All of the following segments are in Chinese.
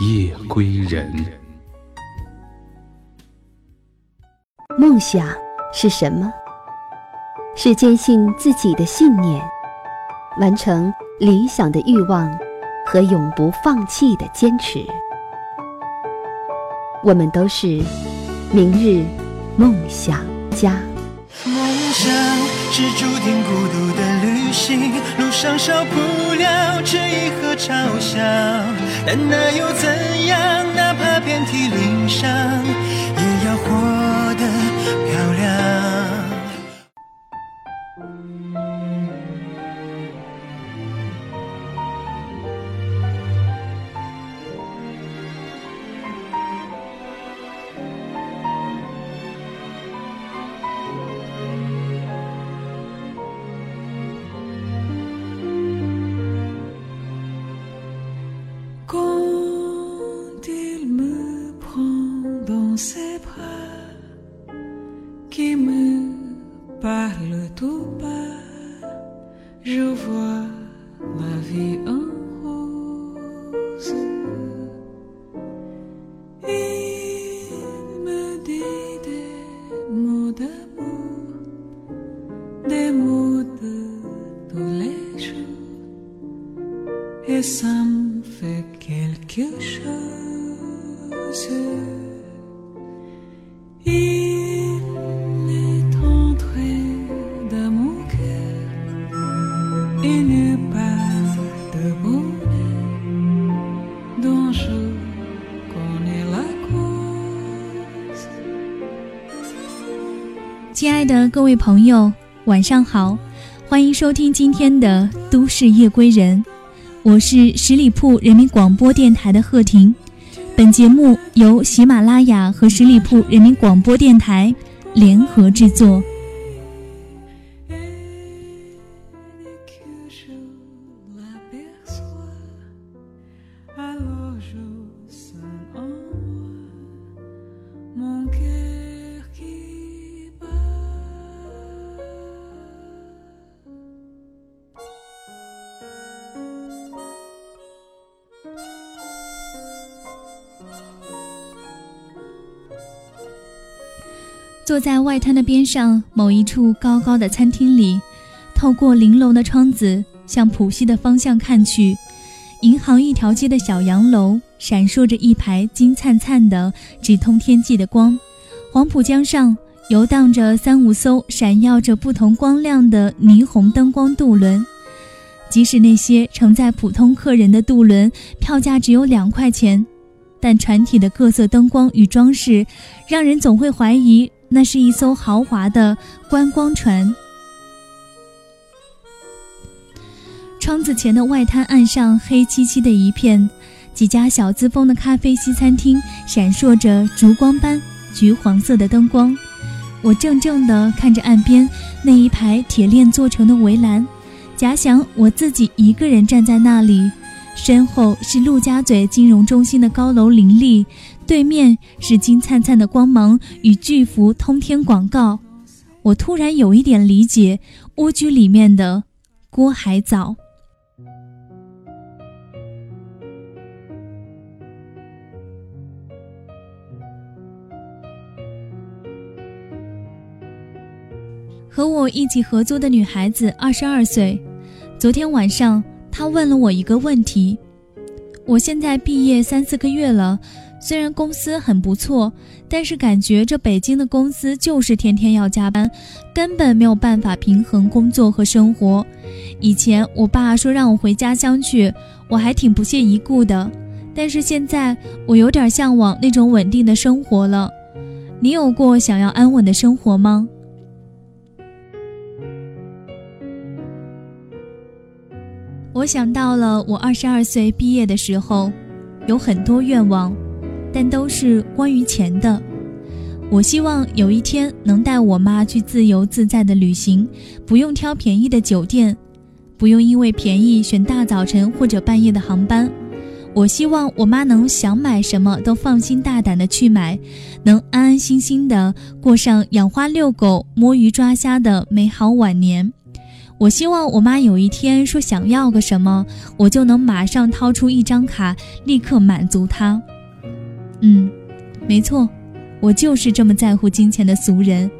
夜归人。梦想是什么？是坚信自己的信念，完成理想的欲望和永不放弃的坚持。我们都是明日梦想家。梦想是注定孤独的旅行，路上少不了质疑和嘲笑，但那又怎样？哪怕遍体鳞伤，也要活得漂亮。如果亲爱的各位朋友，晚上好，欢迎收听今天的《都市夜归人》，我是十里铺人民广播电台的贺婷。本节目由喜马拉雅和十里铺人民广播电台联合制作。坐在外滩的边上某一处高高的餐厅里，透过玲珑的窗子向浦西的方向看去，银行一条街的小洋楼闪烁着一排金灿灿的、直通天际的光。黄浦江上游荡着三五艘闪耀着不同光亮的霓虹灯光渡轮。即使那些承载普通客人的渡轮票价只有两块钱，但船体的各色灯光与装饰，让人总会怀疑那是一艘豪华的观光船。窗子前的外滩岸上黑漆漆的一片，几家小资风的咖啡西餐厅闪烁着烛光般橘黄色的灯光。我怔怔地看着岸边那一排铁链做成的围栏，假想我自己一个人站在那里，身后是陆家嘴金融中心的高楼林立，对面是金灿灿的光芒与巨幅通天广告。我突然有一点理解蜗居里面的郭海藻。和我一起合租的女孩子二十二岁，昨天晚上她问了我一个问题。我现在毕业三四个月了，虽然公司很不错，但是感觉这北京的公司就是天天要加班，根本没有办法平衡工作和生活。以前我爸说让我回家乡去，我还挺不屑一顾的，但是现在我有点向往那种稳定的生活了。你有过想要安稳的生活吗？我想到了我二十二岁毕业的时候，有很多愿望，但都是关于钱的。我希望有一天能带我妈去自由自在的旅行，不用挑便宜的酒店，不用因为便宜选大早晨或者半夜的航班。我希望我妈能想买什么都放心大胆的去买，能安安心心的过上养花遛狗、摸鱼抓虾的美好晚年。我希望我妈有一天说想要个什么，我就能马上掏出一张卡，立刻满足她。嗯，没错，我就是这么在乎金钱的俗人，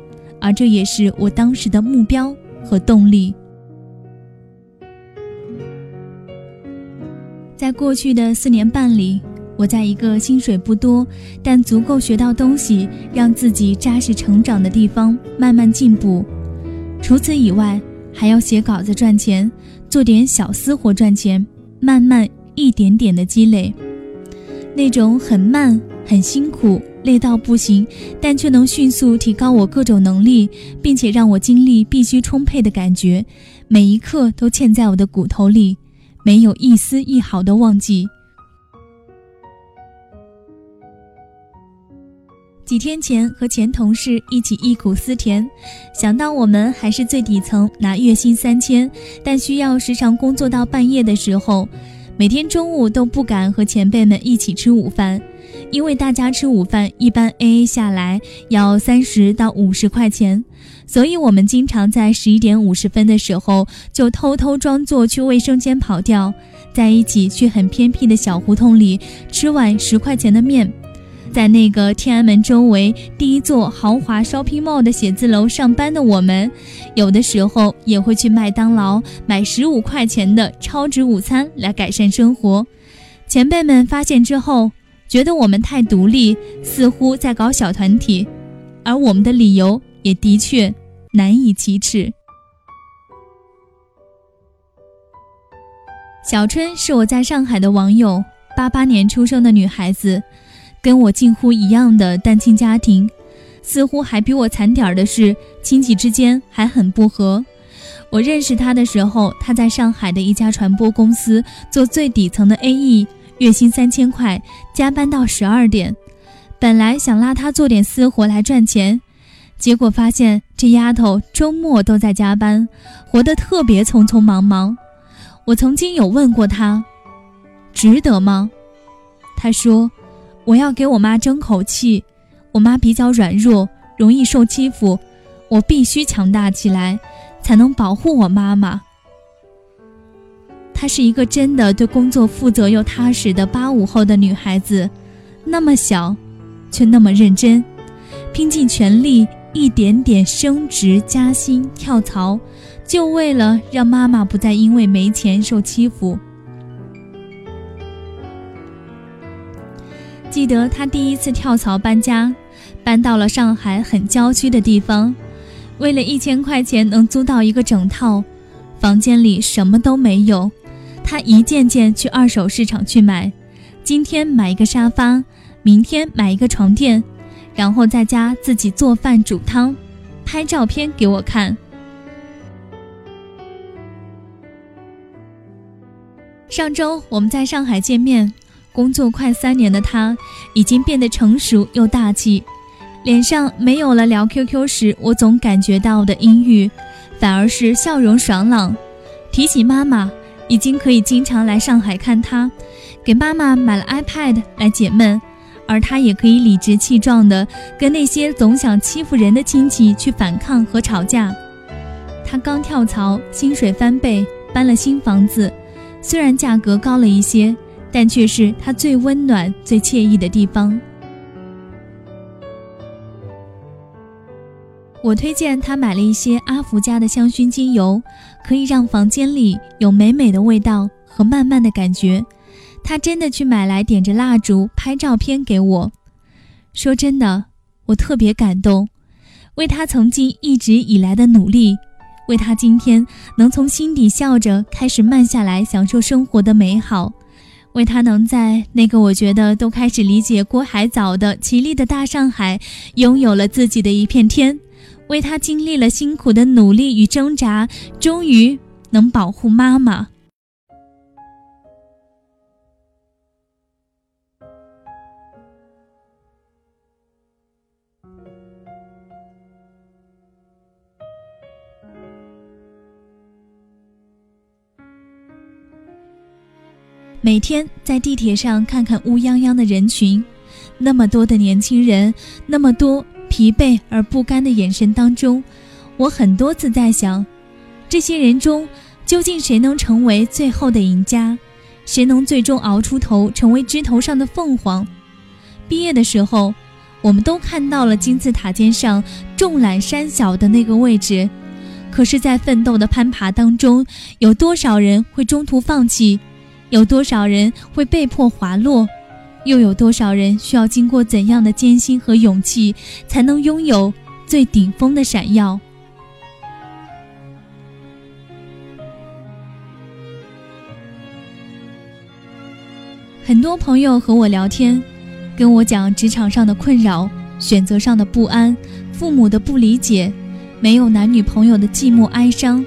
而这也是我当时的目标和动力。在过去的四年半里，我在一个薪水不多，但足够学到东西，让自己扎实成长的地方慢慢进步。除此以外，还要写稿子赚钱，做点小私活赚钱，慢慢一点点的积累。那种很慢、很辛苦、累到不行，但却能迅速提高我各种能力，并且让我精力必须充沛的感觉，每一刻都嵌在我的骨头里。没有一丝一毫的忘记。几天前和前同事一起忆苦思甜，想到我们还是最底层，拿月薪三千，但需要时常工作到半夜的时候，每天中午都不敢和前辈们一起吃午饭，因为大家吃午饭一般 A A 下来要三十到五十块钱。所以，我们经常在十一点五十分的时候就偷偷装作去卫生间跑掉，在一起去很偏僻的小胡同里吃碗十块钱的面。在那个天安门周围第一座豪华 shopping mall 的写字楼上班的我们，有的时候也会去麦当劳买十五块钱的超值午餐来改善生活。前辈们发现之后，觉得我们太独立，似乎在搞小团体，而我们的理由也的确。难以启齿。小春是我在上海的网友，八八年出生的女孩子，跟我近乎一样的单亲家庭，似乎还比我惨点儿的是，亲戚之间还很不和。我认识她的时候，她在上海的一家传播公司做最底层的 AE，月薪三千块，加班到十二点。本来想拉她做点私活来赚钱。结果发现这丫头周末都在加班，活得特别匆匆忙忙。我曾经有问过她，值得吗？她说：“我要给我妈争口气，我妈比较软弱，容易受欺负，我必须强大起来，才能保护我妈妈。”她是一个真的对工作负责又踏实的八五后的女孩子，那么小，却那么认真，拼尽全力。一点点升职加薪跳槽，就为了让妈妈不再因为没钱受欺负。记得他第一次跳槽搬家，搬到了上海很郊区的地方，为了一千块钱能租到一个整套，房间里什么都没有，他一件件去二手市场去买，今天买一个沙发，明天买一个床垫。然后在家自己做饭煮汤，拍照片给我看。上周我们在上海见面，工作快三年的他已经变得成熟又大气，脸上没有了聊 QQ 时我总感觉到的阴郁，反而是笑容爽朗。提起妈妈，已经可以经常来上海看他，给妈妈买了 iPad 来解闷。而他也可以理直气壮地跟那些总想欺负人的亲戚去反抗和吵架。他刚跳槽，薪水翻倍，搬了新房子，虽然价格高了一些，但却是他最温暖、最惬意的地方。我推荐他买了一些阿福家的香薰精油，可以让房间里有美美的味道和慢慢的感觉。他真的去买来，点着蜡烛拍照片给我。说真的，我特别感动，为他曾经一直以来的努力，为他今天能从心底笑着开始慢下来享受生活的美好，为他能在那个我觉得都开始理解郭海藻的绮丽的大上海，拥有了自己的一片天，为他经历了辛苦的努力与挣扎终于能保护妈妈。每天在地铁上看看乌泱泱的人群那么多的年轻人那么多疲惫而不甘的眼神当中，我很多次在想，这些人中究竟谁能成为最后的赢家？谁能最终熬出头，成为枝头上的凤凰？毕业的时候，我们都看到了金字塔尖上众览山小的那个位置，可是，在奋斗的攀爬当中，有多少人会中途放弃？有多少人会被迫滑落，又有多少人需要经过怎样的艰辛和勇气，才能拥有最顶峰的闪耀？很多朋友和我聊天，跟我讲职场上的困扰、选择上的不安、父母的不理解、没有男女朋友的寂寞哀伤，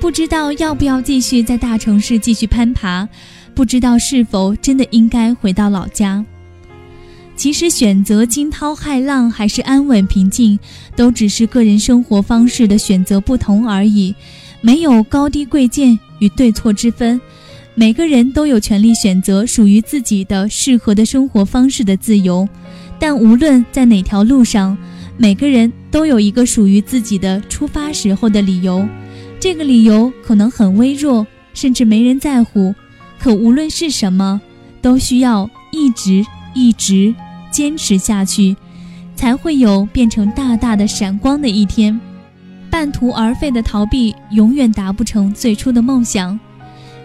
不知道要不要继续在大城市继续攀爬。不知道是否真的应该回到老家。其实选择惊涛骇浪还是安稳平静，都只是个人生活方式的选择不同而已，没有高低贵贱与对错之分。每个人都有权利选择属于自己的适合的生活方式的自由。但无论在哪条路上，每个人都有一个属于自己的出发时候的理由。这个理由可能很微弱，甚至没人在乎。可无论是什么，都需要一直一直坚持下去，才会有变成大大的闪光的一天。半途而废的逃避，永远达不成最初的梦想。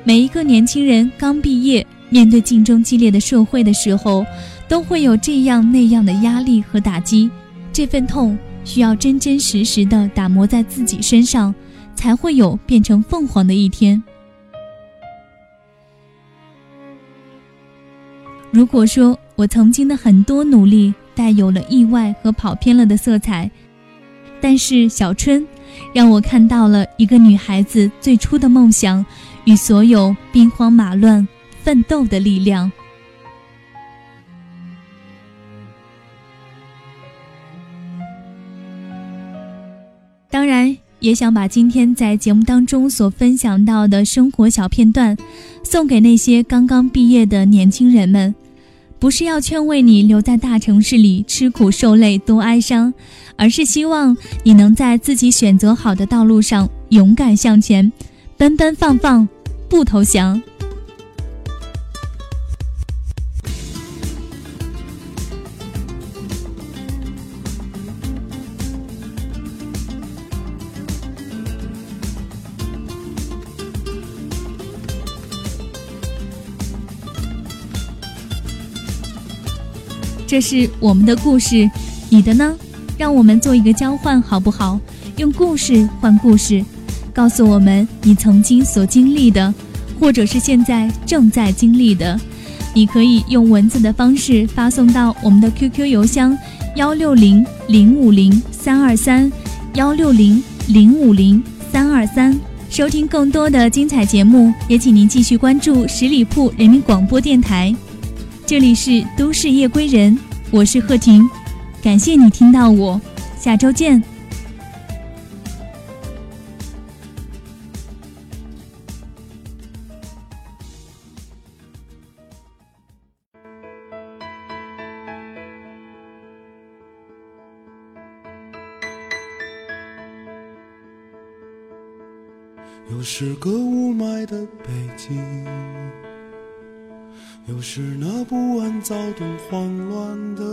每一个年轻人刚毕业，面对竞争激烈的社会的时候，都会有这样那样的压力和打击。这份痛需要真真实实的打磨在自己身上，才会有变成凤凰的一天。如果说我曾经的很多努力带有了意外和跑偏了的色彩，但是小春，让我看到了一个女孩子最初的梦想与所有兵荒马乱奋斗的力量。当然，也想把今天在节目当中所分享到的生活小片段，送给那些刚刚毕业的年轻人们。不是要劝慰你留在大城市里吃苦受累多哀伤，而是希望你能在自己选择好的道路上勇敢向前，奔奔放放，不投降。这是我们的故事，你的呢？让我们做一个交换，好不好？用故事换故事，告诉我们你曾经所经历的，或者是现在正在经历的。你可以用文字的方式发送到我们的 QQ 邮箱幺六零零五零三二三幺六零零五零三二三。收听更多的精彩节目，也请您继续关注十里铺人民广播电台。这里是都市夜归人，我是贺婷，感谢你听到我，下周见。又是个雾霾的北京。又是那不安、躁动、慌乱的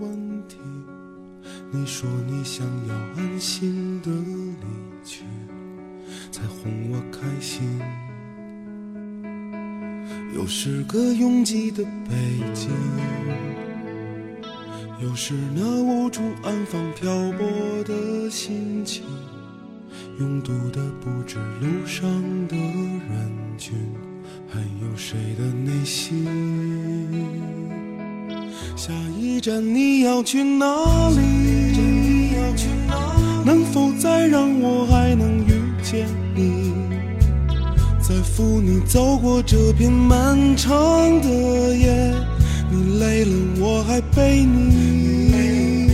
问题。你说你想要安心的离去，才哄我开心。又是个拥挤的北京，又是那无处安放、漂泊的心情。拥堵的不止路上的人群。还有谁的内心？下一站你要去哪里？能否再让我还能遇见你？再扶你走过这片漫长的夜，你累了我还背你。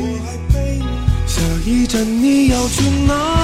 下一站你要去哪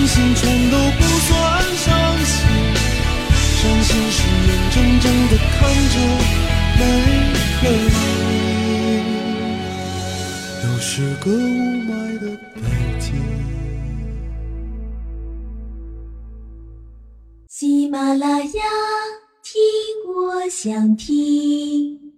伤心全都不算伤心，伤心是眼睁睁的看着没了你。又是个雾霾的北京。喜马拉雅，听我想听。